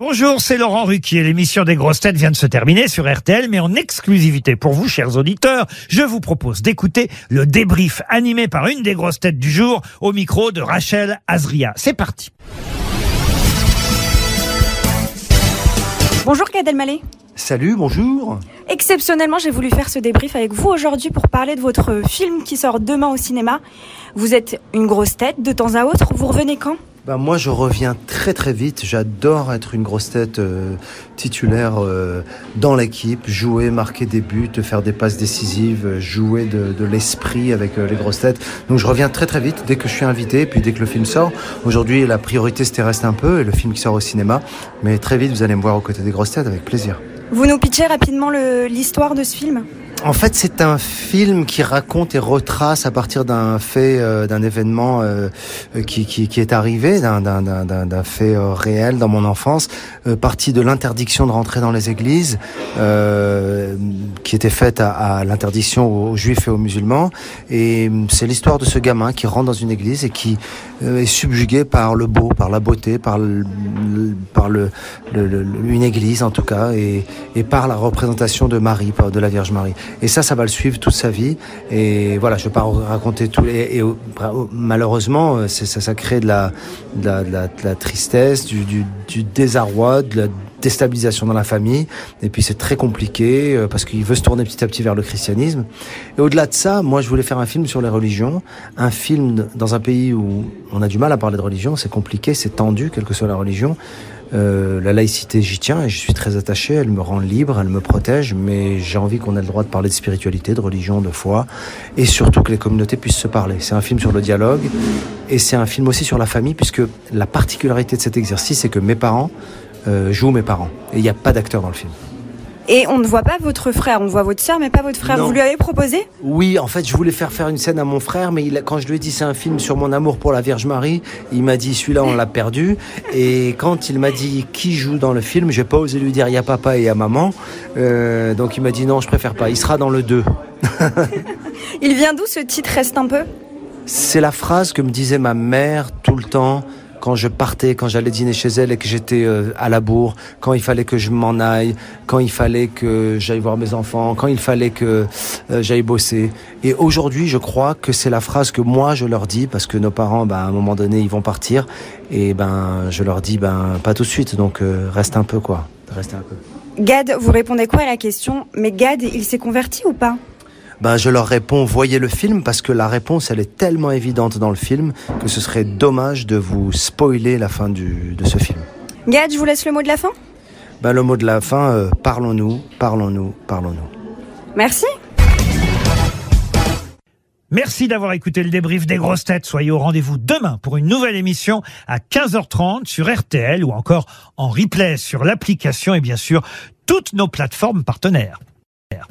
Bonjour, c'est Laurent Ruquier. L'émission des grosses têtes vient de se terminer sur RTL, mais en exclusivité pour vous, chers auditeurs, je vous propose d'écouter le débrief animé par une des grosses têtes du jour au micro de Rachel Azria. C'est parti. Bonjour Gad Elmaleh. Salut, bonjour. Exceptionnellement, j'ai voulu faire ce débrief avec vous aujourd'hui pour parler de votre film qui sort demain au cinéma. Vous êtes une grosse tête de temps à autre. Vous revenez quand? Bah, moi, je reviens très très vite. J'adore être une grosse tête euh, titulaire euh, dans l'équipe, jouer, marquer des buts, faire des passes décisives, jouer de, de l'esprit avec euh, les grosses têtes. Donc, je reviens très très vite dès que je suis invité, puis dès que le film sort. Aujourd'hui, la priorité c'était reste un peu et le film qui sort au cinéma. Mais très vite, vous allez me voir aux côtés des grosses têtes avec plaisir. Vous nous pitchez rapidement l'histoire de ce film? En fait, c'est un film qui raconte et retrace à partir d'un fait, euh, d'un événement euh, qui, qui, qui est arrivé, d'un- fait euh, réel dans mon enfance, euh, parti de l'interdiction de rentrer dans les églises, euh, qui était faite à, l'interdiction aux juifs et aux musulmans. Et euh, c'est l'histoire de ce gamin qui rentre dans une église et qui est subjugué par le beau, par la beauté, par, le, par le, une église en tout cas, et, par la représentation de Marie, de la Vierge Marie. Et ça, ça va le suivre toute sa vie. Et voilà, je vais pas raconter tout. Et, et, malheureusement, ça, ça crée de la, de la, de la, de la tristesse, du, du, du désarroi, de la déstabilisation dans la famille. Et puis c'est très compliqué euh, parce qu'il veut se tourner petit à petit vers le christianisme. Et au-delà de ça, moi, je voulais faire un film sur les religions, un film dans un pays où on a du mal à parler de religion, c'est compliqué, c'est tendu, quelle que soit la religion. Euh, la laïcité, j'y tiens et je suis très attaché. Elle me rend libre, elle me protège, mais j'ai envie qu'on ait le droit de parler de spiritualité, de religion, de foi, et surtout que les communautés puissent se parler. C'est un film sur le dialogue et c'est un film aussi sur la famille, puisque la particularité de cet exercice, c'est que mes parents euh, jouent mes parents et il n'y a pas d'acteur dans le film. Et on ne voit pas votre frère, on voit votre sœur, mais pas votre frère. Non. Vous lui avez proposé? Oui, en fait, je voulais faire faire une scène à mon frère, mais il quand je lui ai dit c'est un film sur mon amour pour la Vierge Marie, il m'a dit celui-là on l'a perdu. Et quand il m'a dit qui joue dans le film, j'ai pas osé lui dire il y a papa et il y a maman. Euh, donc il m'a dit non, je préfère pas. Il sera dans le 2. Il vient d'où ce titre? Reste un peu? C'est la phrase que me disait ma mère tout le temps quand je partais, quand j'allais dîner chez elle et que j'étais euh, à la bourre, quand il fallait que je m'en aille, quand il fallait que j'aille voir mes enfants, quand il fallait que euh, j'aille bosser. Et aujourd'hui, je crois que c'est la phrase que moi je leur dis parce que nos parents, ben, à un moment donné, ils vont partir. Et ben je leur dis ben pas tout de suite, donc euh, reste un peu quoi, reste un peu. Gad, vous répondez quoi à la question? Mais Gad, il s'est converti ou pas? Ben, je leur réponds, voyez le film, parce que la réponse, elle est tellement évidente dans le film que ce serait dommage de vous spoiler la fin du, de ce film. Gad, je vous laisse le mot de la fin? Ben, le mot de la fin, euh, parlons-nous, parlons-nous, parlons-nous. Merci. Merci d'avoir écouté le débrief des grosses têtes. Soyez au rendez-vous demain pour une nouvelle émission à 15h30 sur RTL ou encore en replay sur l'application et bien sûr toutes nos plateformes partenaires.